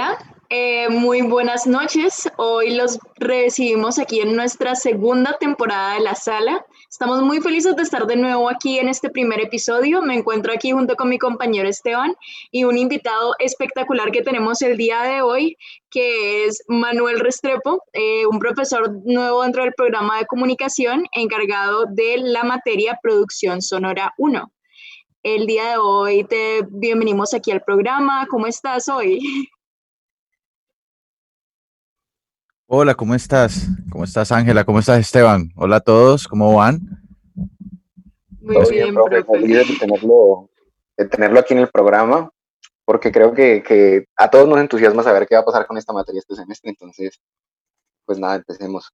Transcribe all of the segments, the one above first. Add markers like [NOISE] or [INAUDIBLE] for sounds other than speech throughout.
Hola, eh, muy buenas noches. Hoy los recibimos aquí en nuestra segunda temporada de la sala. Estamos muy felices de estar de nuevo aquí en este primer episodio. Me encuentro aquí junto con mi compañero Esteban y un invitado espectacular que tenemos el día de hoy, que es Manuel Restrepo, eh, un profesor nuevo dentro del programa de comunicación encargado de la materia Producción Sonora 1. El día de hoy te bienvenimos aquí al programa. ¿Cómo estás hoy? [LAUGHS] Hola, ¿cómo estás? ¿Cómo estás, Ángela? ¿Cómo estás, Esteban? Hola a todos, ¿cómo van? Muy bien, profe. Feliz de tenerlo, de tenerlo aquí en el programa, porque creo que, a todos nos entusiasma saber qué va a pasar con esta materia este semestre. Entonces, pues nada, empecemos.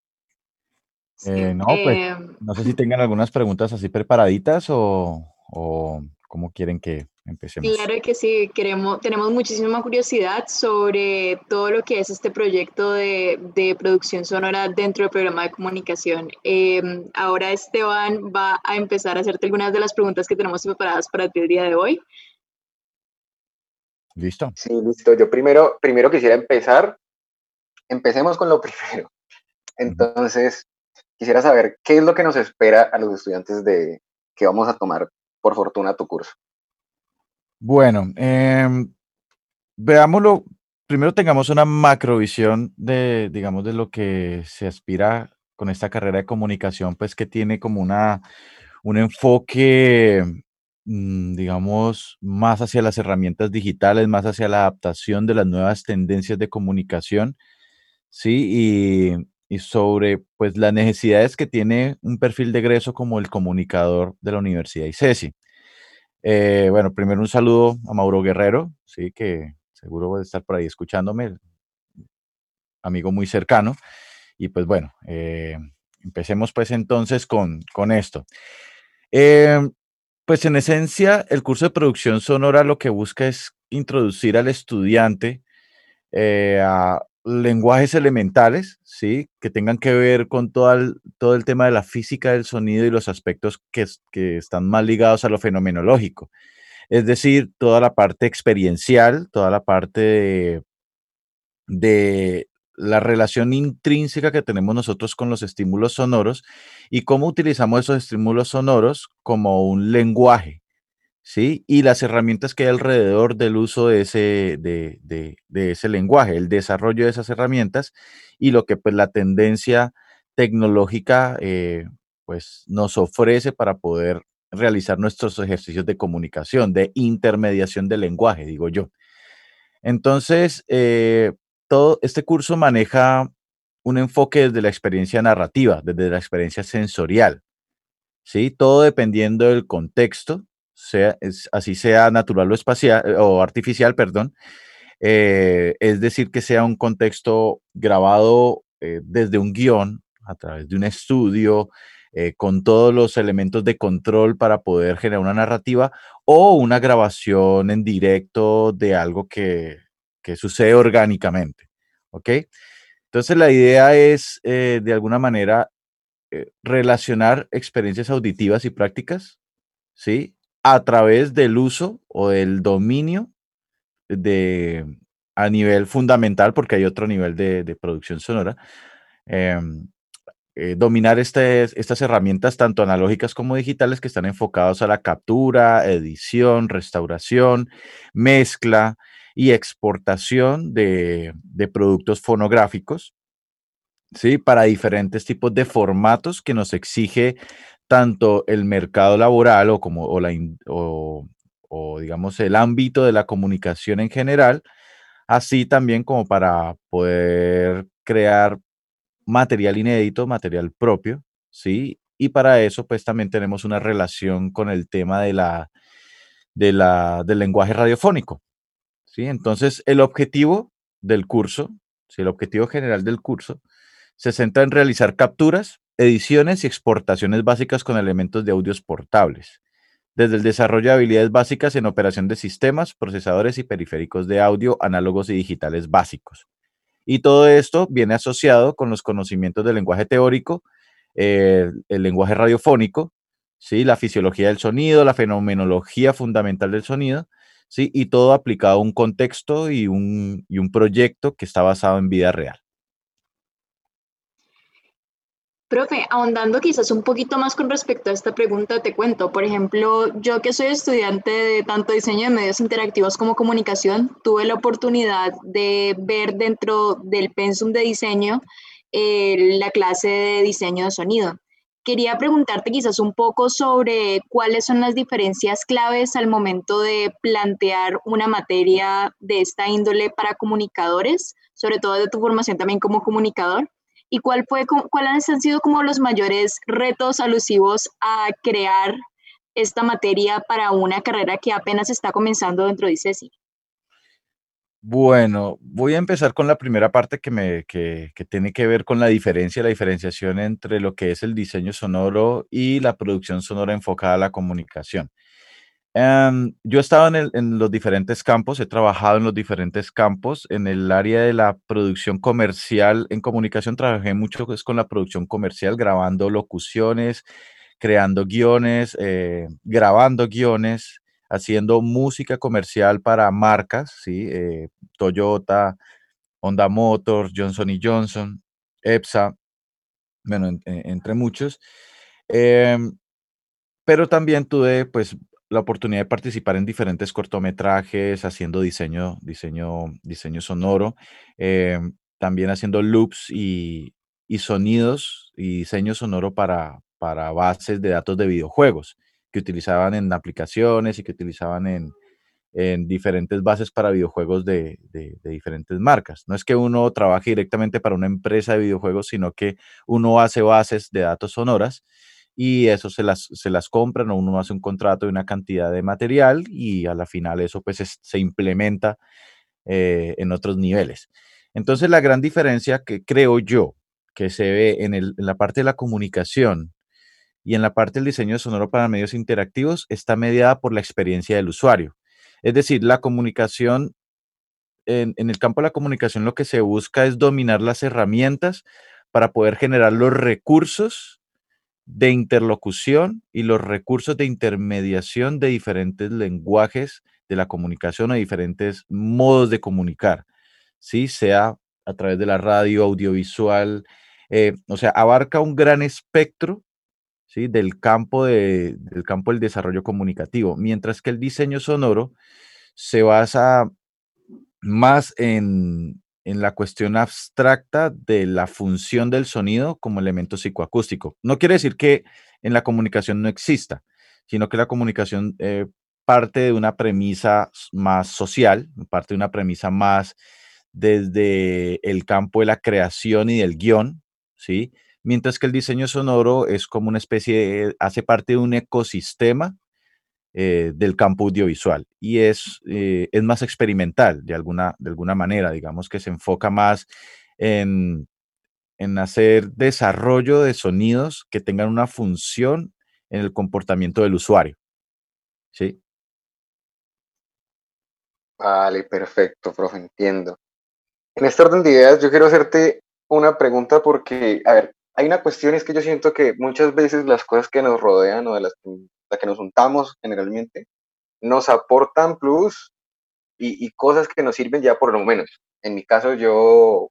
Eh, no, pues, eh, no sé si tengan algunas preguntas así preparaditas o, o cómo quieren que empecemos. Claro que sí, queremos, tenemos muchísima curiosidad sobre todo lo que es este proyecto de, de producción sonora dentro del programa de comunicación. Em, ahora Esteban va a empezar a hacerte algunas de las preguntas que tenemos preparadas para ti el día de hoy. ¿Listo? Sí, listo. Yo primero, primero quisiera empezar. Empecemos con lo [LAUGHS] primero. Entonces, quisiera saber qué es lo que nos espera a los estudiantes de que vamos a tomar por fortuna tu curso. Bueno, em, veámoslo. Primero tengamos una macrovisión de, digamos, de lo que se aspira con esta carrera de comunicación, pues que tiene como una, un enfoque, mm, digamos, más hacia las herramientas digitales, más hacia la adaptación de las nuevas tendencias de comunicación, ¿sí? Y, y sobre, pues, las necesidades que tiene un perfil de egreso como el comunicador de la Universidad ICESI. Eh, bueno, primero un saludo a Mauro Guerrero, sí, que seguro va a estar por ahí escuchándome, amigo muy cercano. Y pues bueno, eh, empecemos pues entonces con, con esto. Eh, pues en esencia, el curso de producción sonora lo que busca es introducir al estudiante a lenguajes elementales, ¿sí? Que tengan que ver con todo el, todo el tema de la física del sonido y los aspectos que, que están más ligados a lo fenomenológico. Es decir, toda la parte experiencial, toda la parte de, de la relación intrínseca que tenemos nosotros con los estímulos sonoros y cómo utilizamos esos estímulos sonoros como un lenguaje, ¿sí? Y las herramientas que hay alrededor del uso de ese, de, ese lenguaje, el desarrollo de esas herramientas y lo que pues la tendencia tecnológica eh, pues nos ofrece para poder realizar nuestros ejercicios de comunicación, de intermediación del lenguaje, digo yo. Entonces, eh, todo este curso maneja un enfoque desde la experiencia narrativa, desde la experiencia sensorial, ¿sí? Todo dependiendo del contexto, sea, así sea natural o espacial eh, o artificial, perdón. Eh, es decir, que sea un contexto grabado eh, desde un guion, a través de un estudio, con todos los elementos de control para poder generar una narrativa o una grabación en directo de algo que, que sucede orgánicamente. ¿Ok? Entonces la idea es, de alguna manera, relacionar experiencias auditivas y prácticas, ¿sí? A través del uso o del dominio de, a nivel fundamental, porque hay otro nivel de, producción sonora, em, eh, dominar este, estas herramientas tanto analógicas como digitales que están enfocados a la captura, edición, restauración, mezcla y exportación de, de productos fonográficos, ¿sí? Para diferentes tipos de formatos que nos exige tanto el mercado laboral o, como, o, la, o, digamos el ámbito de la comunicación en general, así también como para poder crear material inédito, material propio, ¿sí? Y para eso, pues también tenemos una relación con el tema de la, de la, del lenguaje radiofónico, ¿sí? Entonces, el objetivo del curso, ¿sí? el objetivo general del curso, se centra en realizar capturas, ediciones y exportaciones básicas con elementos de audios portables, desde el desarrollo de habilidades básicas en operación de sistemas, procesadores y periféricos de audio, análogos y digitales básicos. Y todo esto viene asociado con los conocimientos del lenguaje teórico, eh, el lenguaje radiofónico, ¿sí? la fisiología del sonido, la fenomenología fundamental del sonido, ¿sí? Y todo aplicado a un contexto y un, y un proyecto que está basado en vida real. Profe, ahondando quizás un poquito más con respecto a esta pregunta, te cuento, por ejemplo, yo que soy estudiante de tanto diseño de medios interactivos como comunicación, tuve la oportunidad de ver dentro del pensum de diseño eh, la clase de diseño de sonido. Quería preguntarte quizás un poco sobre cuáles son las diferencias claves al momento de plantear una materia de esta índole para comunicadores, sobre todo de tu formación también como comunicador y cuál fue, cuáles han sido como los mayores retos alusivos a crear esta materia para una carrera que apenas está comenzando dentro de ICESI. Bueno, voy a empezar con la primera parte que, me, que, que tiene que ver con la diferencia, la diferenciación entre lo que es el diseño sonoro y la producción sonora enfocada a la comunicación. Em, yo he estado en, los diferentes campos, he trabajado en los diferentes campos. En el área de la producción comercial, en comunicación trabajé mucho pues, con la producción comercial, grabando locuciones, creando guiones, eh, grabando guiones, haciendo música comercial para marcas, ¿sí? Eh, Toyota, Honda Motors, Johnson Johnson, EPSA, bueno, entre muchos. Em, pero también tuve pues la oportunidad de participar en diferentes cortometrajes, haciendo diseño, diseño, diseño sonoro, em, también haciendo loops y, sonidos y diseño sonoro para, para bases de datos de videojuegos que utilizaban en aplicaciones y que utilizaban en, diferentes bases para videojuegos de, de, diferentes marcas. No es que uno trabaje directamente para una empresa de videojuegos, sino que uno hace bases de datos sonoras y eso se las, se las compran o uno hace un contrato de una cantidad de material y a la final eso pues se implementa eh, en otros niveles. Entonces la gran diferencia que creo yo que se ve en, el, en la parte de la comunicación y en la parte del diseño sonoro para medios interactivos está mediada por la experiencia del usuario. Es decir, la comunicación, en, en el campo de la comunicación lo que se busca es dominar las herramientas para poder generar los recursos de interlocución y los recursos de intermediación de diferentes lenguajes de la comunicación o diferentes modos de comunicar, ¿sí? sea a través de la radio, audiovisual, eh, o sea, abarca un gran espectro ¿sí? del, campo del campo del desarrollo comunicativo, mientras que el diseño sonoro se basa más en, en la cuestión abstracta de la función del sonido como elemento psicoacústico. No quiere decir que en la comunicación no exista, sino que la comunicación eh, parte de una premisa más social, parte de una premisa más desde el campo de la creación y del guion, ¿sí? Mientras que el diseño sonoro es como una especie, hace parte de un ecosistema eh, del campo audiovisual y es, eh, es más experimental de alguna, de alguna manera, digamos que se enfoca más en, en hacer desarrollo de sonidos que tengan una función en el comportamiento del usuario. ¿Sí? Vale, perfecto, profe, entiendo. En este orden de ideas, yo quiero hacerte una pregunta porque, a ver, hay una cuestión, es que yo siento que muchas veces las cosas que nos rodean o de las que nos juntamos generalmente, nos aportan plus y, cosas que nos sirven ya por lo menos. En mi caso, yo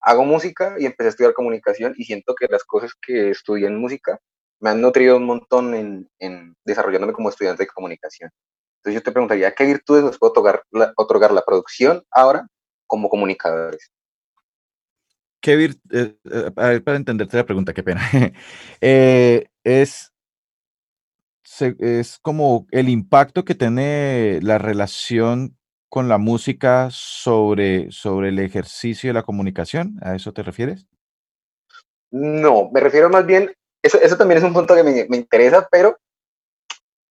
hago música y empecé a estudiar comunicación y siento que las cosas que estudié en música me han nutrido un montón en, desarrollándome como estudiante de comunicación. Entonces yo te preguntaría, ¿qué virtudes nos puede otorgar la producción ahora como comunicadores? ¿Qué? Eh, eh, para entenderte la pregunta, qué pena. [LAUGHS] Eh, es es como el impacto que tiene la relación con la música sobre, sobre el ejercicio de la comunicación. ¿A eso te refieres? No, me refiero más bien, eso, eso también es un punto que me, me, interesa, pero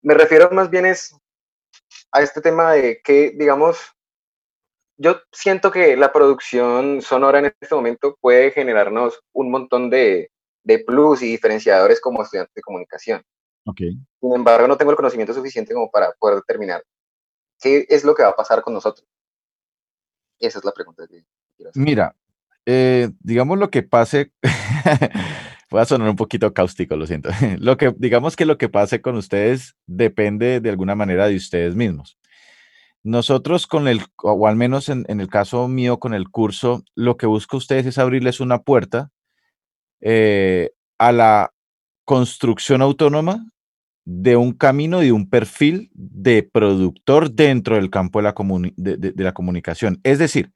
me refiero más bien es a este tema de que, digamos, yo siento que la producción sonora en este momento puede generarnos un montón de, de plus y diferenciadores como estudiantes de comunicación. Sin embargo, no tengo el conocimiento suficiente como para poder determinar qué es lo que va a pasar con nosotros. Esa es la pregunta que quiero hacer. Mira, eh, digamos lo que pase, [LAUGHS] voy a sonar un poquito cáustico, lo siento. [LAUGHS] Lo que, digamos que lo que pase con ustedes depende de alguna manera de ustedes mismos. Nosotros con el, o al menos en, el caso mío con el curso, lo que busco ustedes es abrirles una puerta eh, a la construcción autónoma de un camino y un perfil de productor dentro del campo de la, de la comunicación. Es decir,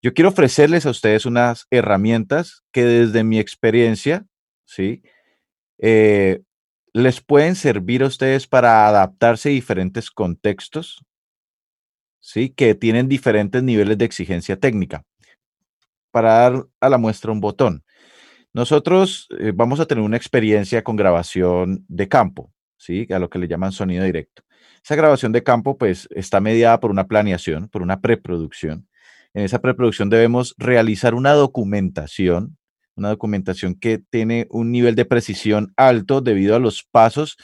yo quiero ofrecerles a ustedes unas herramientas que desde mi experiencia, ¿sí? Eh, les pueden servir a ustedes para adaptarse a diferentes contextos, ¿sí? Que tienen diferentes niveles de exigencia técnica. Para dar a la muestra un botón. Nosotros eh, vamos a tener una experiencia con grabación de campo, ¿sí? A lo que le llaman sonido directo. Esa grabación de campo, pues, está mediada por una planeación, por una preproducción. En esa preproducción debemos realizar una documentación, una documentación que tiene un nivel de precisión alto debido a los pasos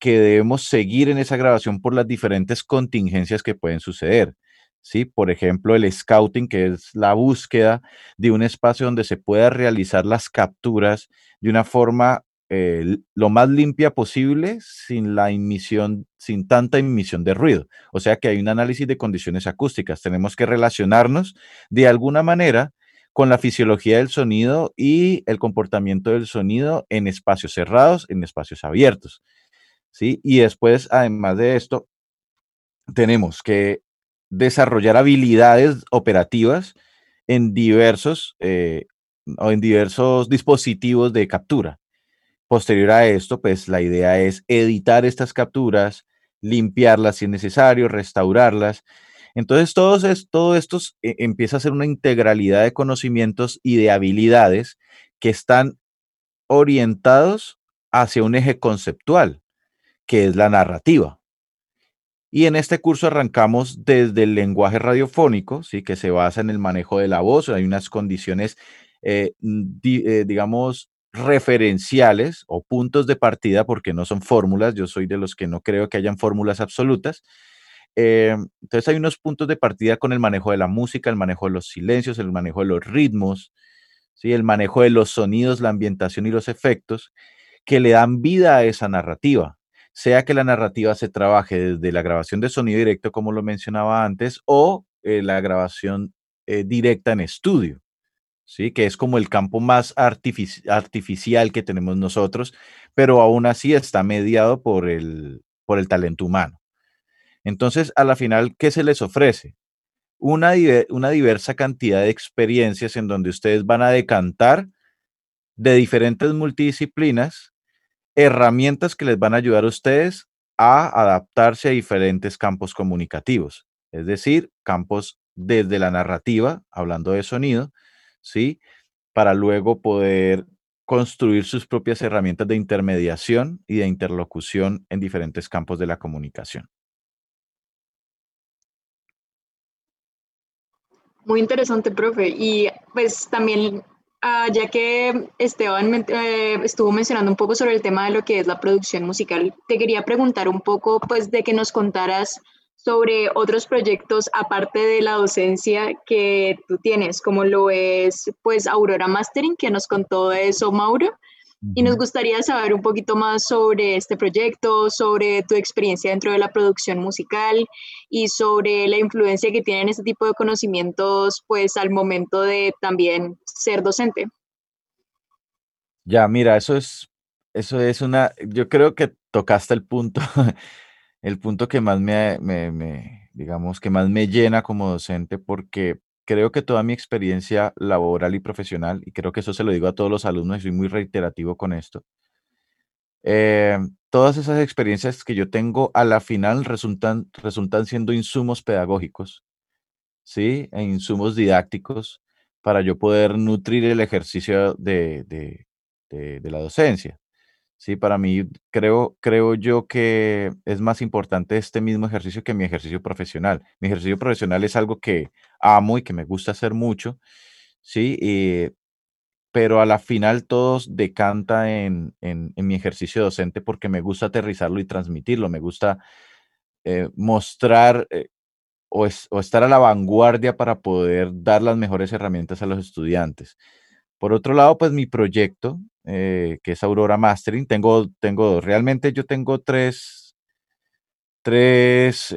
que debemos seguir en esa grabación por las diferentes contingencias que pueden suceder. ¿sí? Por ejemplo, el scouting, que es la búsqueda de un espacio donde se pueda realizar las capturas de una forma eh, lo más limpia posible sin la emisión, sin tanta emisión de ruido. O sea que hay un análisis de condiciones acústicas. Tenemos que relacionarnos de alguna manera con la fisiología del sonido y el comportamiento del sonido en espacios cerrados, en espacios abiertos. ¿Sí? Y después, además de esto, tenemos que desarrollar habilidades operativas en diversos eh, o en diversos dispositivos de captura. Posterior a esto, pues la idea es editar estas capturas, limpiarlas si es necesario, restaurarlas. Entonces, todo, es, todo esto eh, empieza a ser una integralidad de conocimientos y de habilidades que están orientados hacia un eje conceptual, que es la narrativa. Y en este curso arrancamos desde el lenguaje radiofónico, ¿sí? que se basa en el manejo de la voz. Hay unas condiciones, eh, eh, digamos, referenciales o puntos de partida, porque no son fórmulas. Yo soy de los que no creo que hayan fórmulas absolutas. Eh, entonces hay unos puntos de partida con el manejo de la música, el manejo de los silencios, el manejo de los ritmos, ¿sí? el manejo de los sonidos, la ambientación y los efectos que le dan vida a esa narrativa sea que la narrativa se trabaje desde la grabación de sonido directo, como lo mencionaba antes, o eh, la grabación eh, directa en estudio, ¿sí? que es como el campo más artificial que tenemos nosotros, pero aún así está mediado por el, por el talento humano. Entonces, a la final, ¿qué se les ofrece? Una, una diversa cantidad de experiencias en donde ustedes van a decantar de diferentes multidisciplinas herramientas que les van a ayudar a ustedes a adaptarse a diferentes campos comunicativos, es decir, campos desde la narrativa, hablando de sonido, ¿sí? Para luego poder construir sus propias herramientas de intermediación y de interlocución en diferentes campos de la comunicación. Muy interesante, profe. Y pues también Ah, ya que Esteban eh, estuvo mencionando un poco sobre el tema de lo que es la producción musical, te quería preguntar un poco, pues, de que nos contaras sobre otros proyectos aparte de la docencia que tú tienes, como lo es, pues, Aurora Mastering, que nos contó eso Mauro, y nos gustaría saber un poquito más sobre este proyecto, sobre tu experiencia dentro de la producción musical y sobre la influencia que tienen este tipo de conocimientos pues al momento de también ser docente. Ya, mira, eso es, eso es una, yo creo que tocaste el punto, [LAUGHS] el punto que más me, me digamos, que más me llena como docente porque creo que toda mi experiencia laboral y profesional, y creo que eso se lo digo a todos los alumnos y soy muy reiterativo con esto, eh, todas esas experiencias que yo tengo a la final resultan, resultan siendo insumos pedagógicos, ¿sí? E insumos didácticos para yo poder nutrir el ejercicio de, de la docencia. Sí, para mí creo, creo yo que es más importante este mismo ejercicio que mi ejercicio profesional. Mi ejercicio profesional es algo que amo y que me gusta hacer mucho, sí, pero a la final todos decanta en, en, mi ejercicio docente porque me gusta aterrizarlo y transmitirlo, me gusta eh, mostrar eh, o, estar a la vanguardia para poder dar las mejores herramientas a los estudiantes. Por otro lado, pues mi proyecto, eh, que es Aurora Mastering. Tengo, tengo realmente yo tengo tres, tres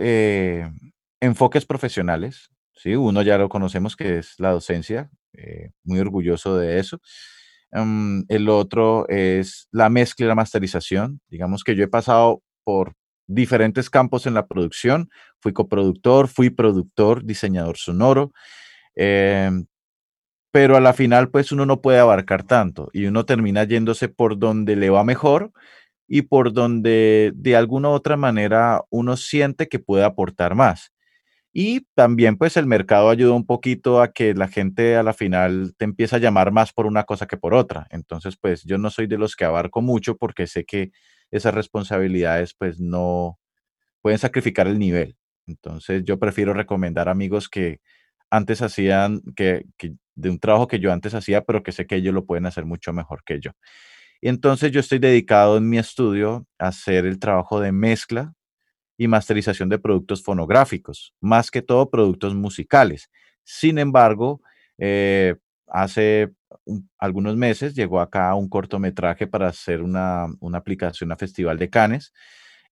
enfoques profesionales, ¿sí? Uno ya lo conocemos que es la docencia, eh, muy orgulloso de eso. Em, el otro es la mezcla y la masterización. Digamos que yo he pasado por diferentes campos en la producción. Fui coproductor, fui productor, diseñador sonoro. Em, pero a la final, pues uno no puede abarcar tanto y uno termina yéndose por donde le va mejor y por donde de alguna u otra manera uno siente que puede aportar más. Y también pues el mercado ayuda un poquito a que la gente a la final te empieza a llamar más por una cosa que por otra. Entonces pues yo no soy de los que abarco mucho porque sé que esas responsabilidades pues no pueden sacrificar el nivel. Entonces yo prefiero recomendar amigos que antes hacían, que, de un trabajo que yo antes hacía, pero que sé que ellos lo pueden hacer mucho mejor que yo. Y entonces yo estoy dedicado en mi estudio a hacer el trabajo de mezcla y masterización de productos fonográficos, más que todo productos musicales. Sin embargo, eh, hace algunos meses llegó acá un cortometraje para hacer una, aplicación a Festival de Cannes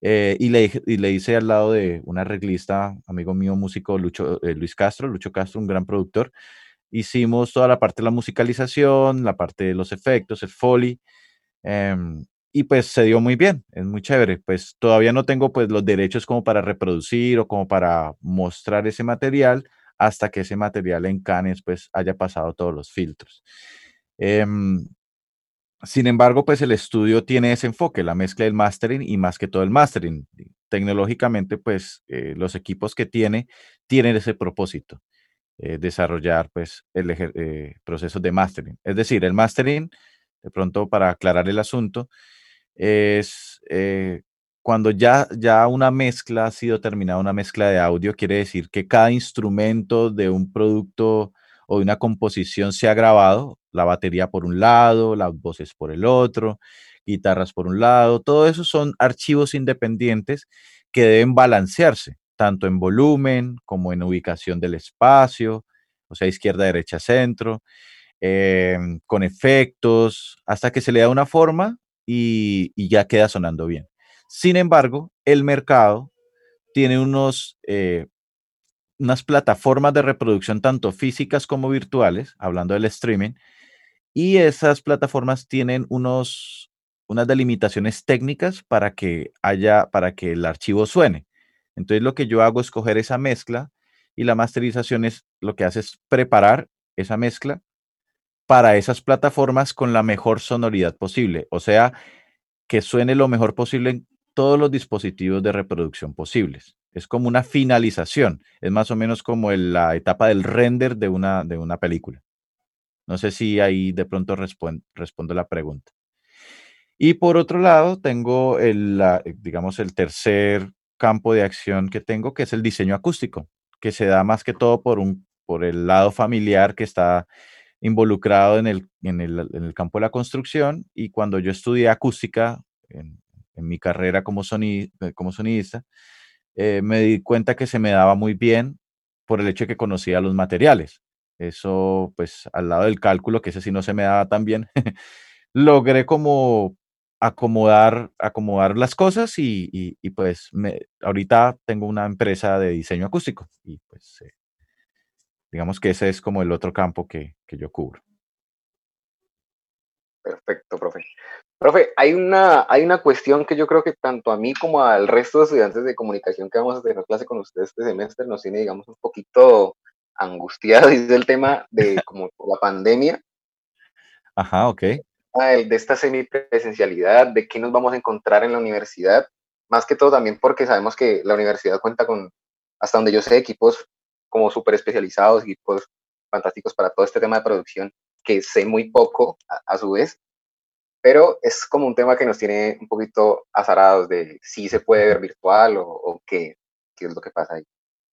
eh, y, le, y, le, hice al lado de un arreglista, amigo mío, músico eh, Luis Castro, Lucho Castro, un gran productor. Hicimos toda la parte de la musicalización, la parte de los efectos, el foley. Em, y pues se dio muy bien, es muy chévere. Pues todavía no tengo pues los derechos como para reproducir o como para mostrar ese material hasta que ese material en Cannes pues haya pasado todos los filtros. Em, sin embargo, pues el estudio tiene ese enfoque, la mezcla del mastering y más que todo el mastering. Tecnológicamente, pues eh, los equipos que tiene tienen ese propósito, eh, desarrollar pues el eh, proceso de mastering. Es decir, el mastering, de pronto para aclarar el asunto, es eh, cuando ya, ya una mezcla ha sido terminada, una mezcla de audio, quiere decir que cada instrumento de un producto o de una composición se ha grabado, la batería por un lado, las voces por el otro, guitarras por un lado, todo eso son archivos independientes que deben balancearse, tanto en volumen como en ubicación del espacio, o sea, izquierda, derecha, centro, em, con efectos, hasta que se le da una forma y, ya queda sonando bien. Sin embargo, el mercado tiene unos, eh, unas plataformas de reproducción tanto físicas como virtuales, hablando del streaming, y esas plataformas tienen unos, unas delimitaciones técnicas para que haya, para que el archivo suene. Entonces lo que yo hago es coger esa mezcla y la masterización es lo que hace es preparar esa mezcla para esas plataformas con la mejor sonoridad posible. O sea, que suene lo mejor posible en todos los dispositivos de reproducción posibles. Es como una finalización. Es más o menos como la etapa del render de una, de una película. No sé si ahí de pronto respondo la pregunta. Y por otro lado, tengo el, digamos, el tercer campo de acción que tengo, que es el diseño acústico, que se da más que todo por, un, por el lado familiar que está involucrado en el, en el, en el campo de la construcción y cuando yo estudié acústica en, mi carrera como, soni, eh, como sonidista, eh, me di cuenta que se me daba muy bien por el hecho de que conocía los materiales. Eso, pues, al lado del cálculo, que ese sí no se me daba tan bien, [LAUGHS] logré como acomodar, acomodar las cosas y, y, y pues me, ahorita tengo una empresa de diseño acústico y pues eh, Digamos que ese es como el otro campo que, yo cubro. Perfecto, profe. Profe, hay una, hay una cuestión que yo creo que tanto a mí como al resto de estudiantes de comunicación que vamos a tener clase con ustedes este semestre nos tiene, digamos, un poquito angustiados, [LAUGHS] es el tema de como la pandemia. Ajá, ok. De esta semipresencialidad, de qué nos vamos a encontrar en la universidad, más que todo también porque sabemos que la universidad cuenta con, hasta donde yo sé, equipos como súper especializados, equipos fantásticos para todo este tema de producción, que sé muy poco a, su vez, pero es como un tema que nos tiene un poquito azarados de si se puede ver virtual o, qué, qué es lo que pasa ahí.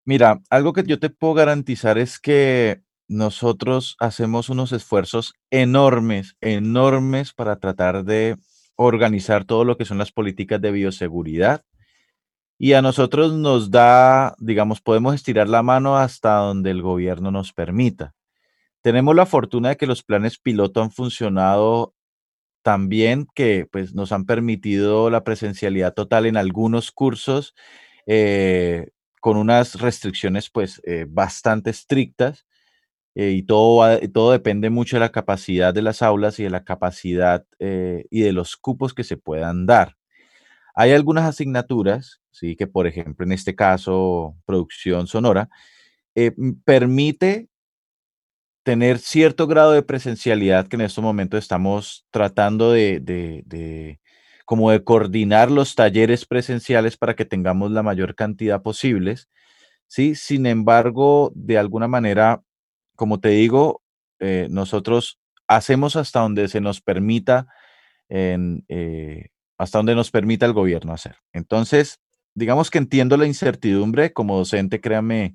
Mira, algo que yo te puedo garantizar es que nosotros hacemos unos esfuerzos enormes, enormes para tratar de organizar todo lo que son las políticas de bioseguridad y a nosotros nos da, digamos, podemos estirar la mano hasta donde el gobierno nos permita. Tenemos la fortuna de que los planes piloto han funcionado tan bien que pues, nos han permitido la presencialidad total en algunos cursos eh, con unas restricciones pues bastante estrictas y todo, todo depende mucho de la capacidad de las aulas y de la capacidad y de los cupos que se puedan dar. Hay algunas asignaturas, ¿sí? que por ejemplo en este caso producción sonora, permite tener cierto grado de presencialidad que en estos momentos estamos tratando de, como de coordinar los talleres presenciales para que tengamos la mayor cantidad posibles. ¿sí? Sin embargo, de alguna manera, como te digo, eh, nosotros hacemos hasta donde se nos permita, eh, hasta donde nos permita el gobierno hacer. Entonces, digamos que entiendo la incertidumbre como docente, créame,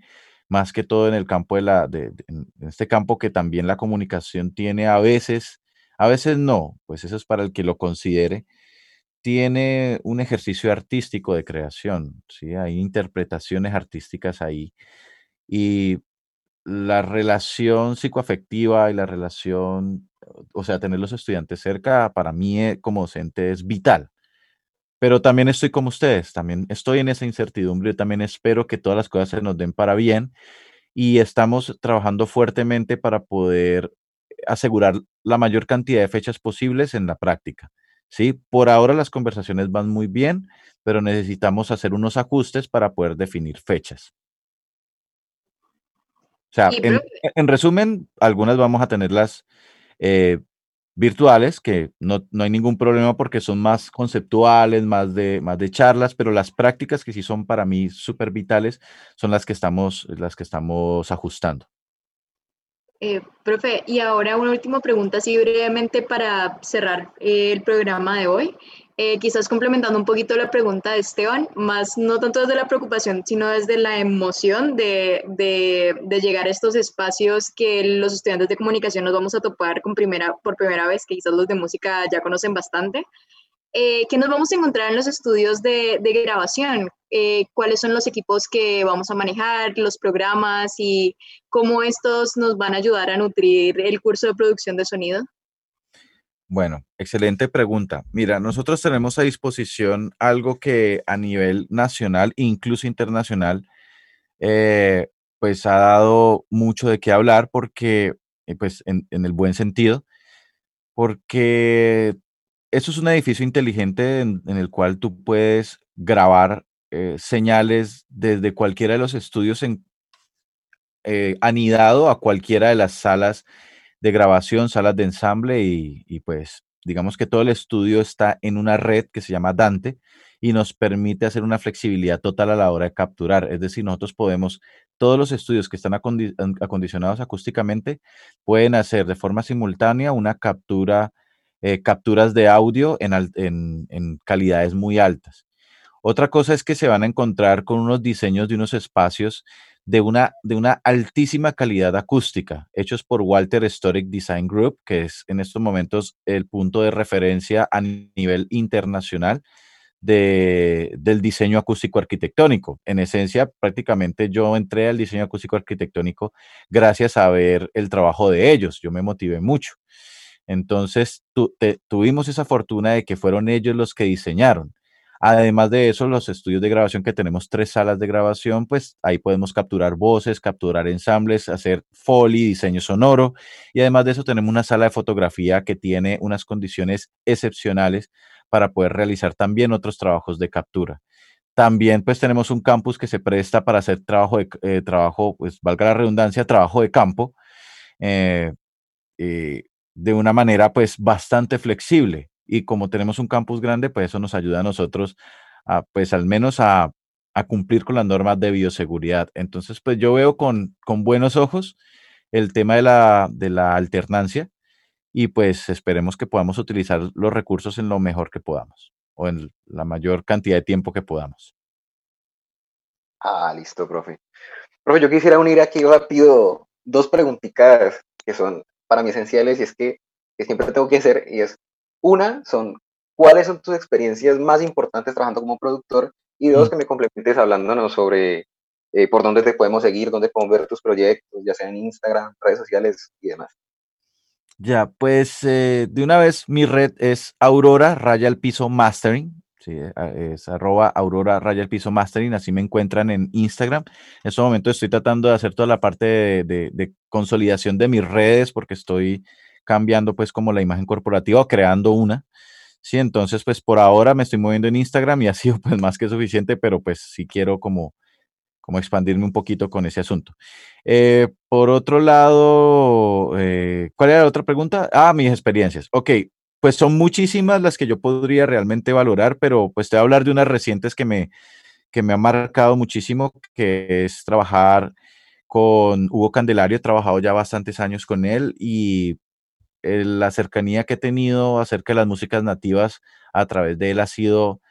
más que todo en el campo de la, de, en este campo que también la comunicación tiene a veces, a veces no, pues eso es para el que lo considere, tiene un ejercicio artístico de creación, ¿sí? Hay interpretaciones artísticas ahí. Y la relación psicoafectiva y la relación, o sea, tener los estudiantes cerca, para mí eh, como docente es vital. Pero también estoy como ustedes, también estoy en esa incertidumbre, también espero que todas las cosas se nos den para bien y estamos trabajando fuertemente para poder asegurar la mayor cantidad de fechas posibles en la práctica. ¿sí? Por ahora las conversaciones van muy bien, pero necesitamos hacer unos ajustes para poder definir fechas. O sea, en, resumen, algunas vamos a tenerlas eh, virtuales, que no, hay ningún problema porque son más conceptuales, más de, más de charlas, pero las prácticas que sí son para mí súper vitales son las que estamos, las que estamos ajustando. Eh, profe, y ahora una última pregunta, así brevemente para cerrar eh, el programa de hoy. Eh, quizás complementando un poquito la pregunta de Esteban, más no tanto desde la preocupación, sino desde la emoción de, de, de, llegar a estos espacios que los estudiantes de comunicación nos vamos a topar con primera, por primera vez, que quizás los de música ya conocen bastante. Eh, ¿Qué nos vamos a encontrar en los estudios de, de grabación? Eh, ¿Cuáles son los equipos que vamos a manejar, los programas y cómo estos nos van a ayudar a nutrir el curso de producción de sonido? Bueno, excelente pregunta. Mira, nosotros tenemos a disposición algo que a nivel nacional, incluso internacional, eh, pues ha dado mucho de qué hablar porque, eh, pues en, el buen sentido, porque eso es un edificio inteligente en, el cual tú puedes grabar eh, señales desde cualquiera de los estudios anidado a cualquiera de las salas de grabación, salas de ensamble y, pues digamos que todo el estudio está en una red que se llama Dante y nos permite hacer una flexibilidad total a la hora de capturar. Es decir, nosotros podemos, todos los estudios que están acondicionados acústicamente pueden hacer de forma simultánea una captura, eh, capturas de audio en, en calidades muy altas. Otra cosa es que se van a encontrar con unos diseños de unos espacios de una, de una altísima calidad acústica, hechos por Walter Historic Design Group, que es en estos momentos el punto de referencia a nivel internacional de, del diseño acústico arquitectónico. En esencia, prácticamente yo entré al diseño acústico arquitectónico gracias a ver el trabajo de ellos. Yo me motivé mucho. Entonces, tuvimos esa fortuna de que fueron ellos los que diseñaron. Además de eso, los estudios de grabación que tenemos tres salas de grabación, pues ahí podemos capturar voces, capturar ensambles, hacer foley, diseño sonoro. Y además de eso, tenemos una sala de fotografía que tiene unas condiciones excepcionales para poder realizar también otros trabajos de captura. También pues tenemos un campus que se presta para hacer trabajo, de, eh, trabajo pues valga la redundancia, trabajo de campo, eh, eh, de una manera pues bastante flexible y como tenemos un campus grande, pues eso nos ayuda a nosotros, a, pues al menos a, cumplir con las normas de bioseguridad. Entonces, pues yo veo con, buenos ojos el tema de la, de la alternancia y pues esperemos que podamos utilizar los recursos en lo mejor que podamos o en la mayor cantidad de tiempo que podamos. Ah, listo, profe. Profe, yo quisiera unir aquí rápido dos preguntitas que son para mí esenciales y es que, que siempre tengo que hacer y es una son, ¿cuáles son tus experiencias más importantes trabajando como productor? Y dos, que me complementes hablándonos sobre eh, por dónde te podemos seguir, dónde podemos ver tus proyectos, ya sea en Instagram, redes sociales y demás. Ya, pues eh, de una vez mi red es Aurora Raya al Piso Mastering, Sí, es arroba aurora raya el piso mastering, así me encuentran en Instagram. En este momento estoy tratando de hacer toda la parte de, consolidación de mis redes porque estoy cambiando pues como la imagen corporativa o creando una. Sí, entonces pues por ahora me estoy moviendo en Instagram y ha [LAUGHS] sido pues más que suficiente, pero pues sí quiero como, como expandirme un poquito con ese asunto. Eh, por otro lado, eh, ¿cuál era la otra pregunta? Ah, mis experiencias. Ok, pues son muchísimas las que yo podría realmente valorar, pero pues te voy a hablar de unas recientes que me, que me han marcado muchísimo, que es trabajar con Hugo Candelario, he trabajado ya bastantes años con él y la cercanía que he tenido acerca de las músicas nativas a través de él ha sido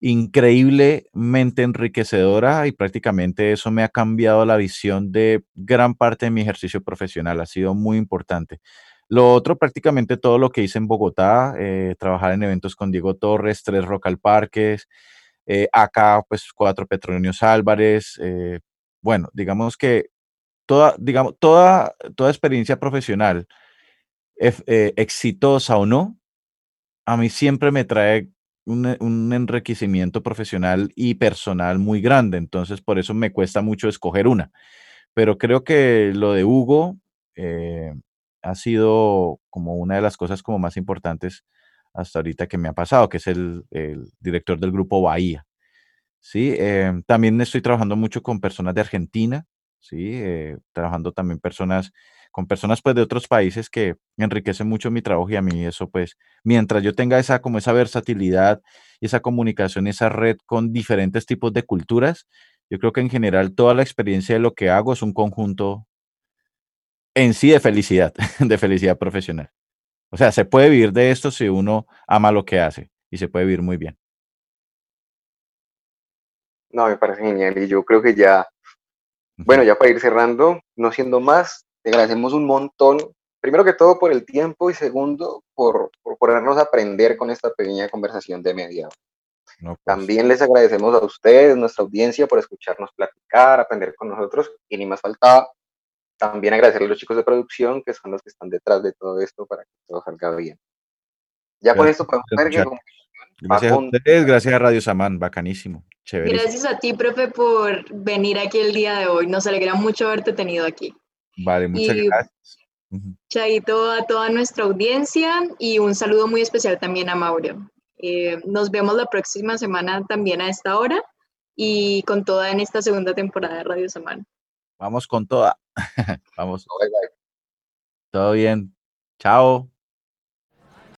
increíblemente enriquecedora y prácticamente eso me ha cambiado la visión de gran parte de mi ejercicio profesional, ha sido muy importante. Lo otro, prácticamente todo lo que hice en Bogotá, eh, trabajar en eventos con Diego Torres, tres Rock al Parques, eh, acá pues cuatro Petronios Álvarez, eh, bueno, digamos que toda, digamos, toda, toda experiencia profesional, exitosa o no, a mí siempre me trae un, un, enriquecimiento profesional y personal muy grande, entonces por eso me cuesta mucho escoger una. Pero creo que lo de Hugo, ha sido como una de las cosas como más importantes hasta ahorita que me ha pasado, que es el, director del grupo Bahía. Sí, también estoy trabajando mucho con personas de Argentina, sí, eh, trabajando también personas con personas pues de otros países que enriquecen mucho mi trabajo y a mí eso pues mientras yo tenga esa como esa versatilidad y esa comunicación, esa red con diferentes tipos de culturas, yo creo que en general toda la experiencia de lo que hago es un conjunto en sí de felicidad, [LAUGHS] de felicidad profesional. O sea, se puede vivir de esto si uno ama lo que hace y se puede vivir muy bien. No, me parece genial y yo creo que ya, bueno, ya para ir cerrando, no siendo más, te agradecemos un montón, primero que todo por el tiempo y segundo por, por ponernos a aprender con esta pequeña conversación de media. Pues. También les agradecemos a ustedes, nuestra audiencia, por escucharnos platicar, aprender con nosotros y ni más faltaba también agradecerle a los chicos de producción, que son los que están detrás de todo esto para que todo salga bien. Ya con esto podemos ver que... Gracias a ustedes, gracias a Radio Samán, bacanísimo. Gracias a ti, profe, por venir aquí el día de hoy. Nos alegra mucho haberte tenido aquí. Vale, muchas gracias. Chaito a toda nuestra audiencia y un saludo muy especial también a Mauro. Eh, nos vemos la próxima semana también a esta hora y con toda en esta segunda temporada de Radio Samán. Vamos con toda. [LAUGHS] Vamos. Todo bien. Chao.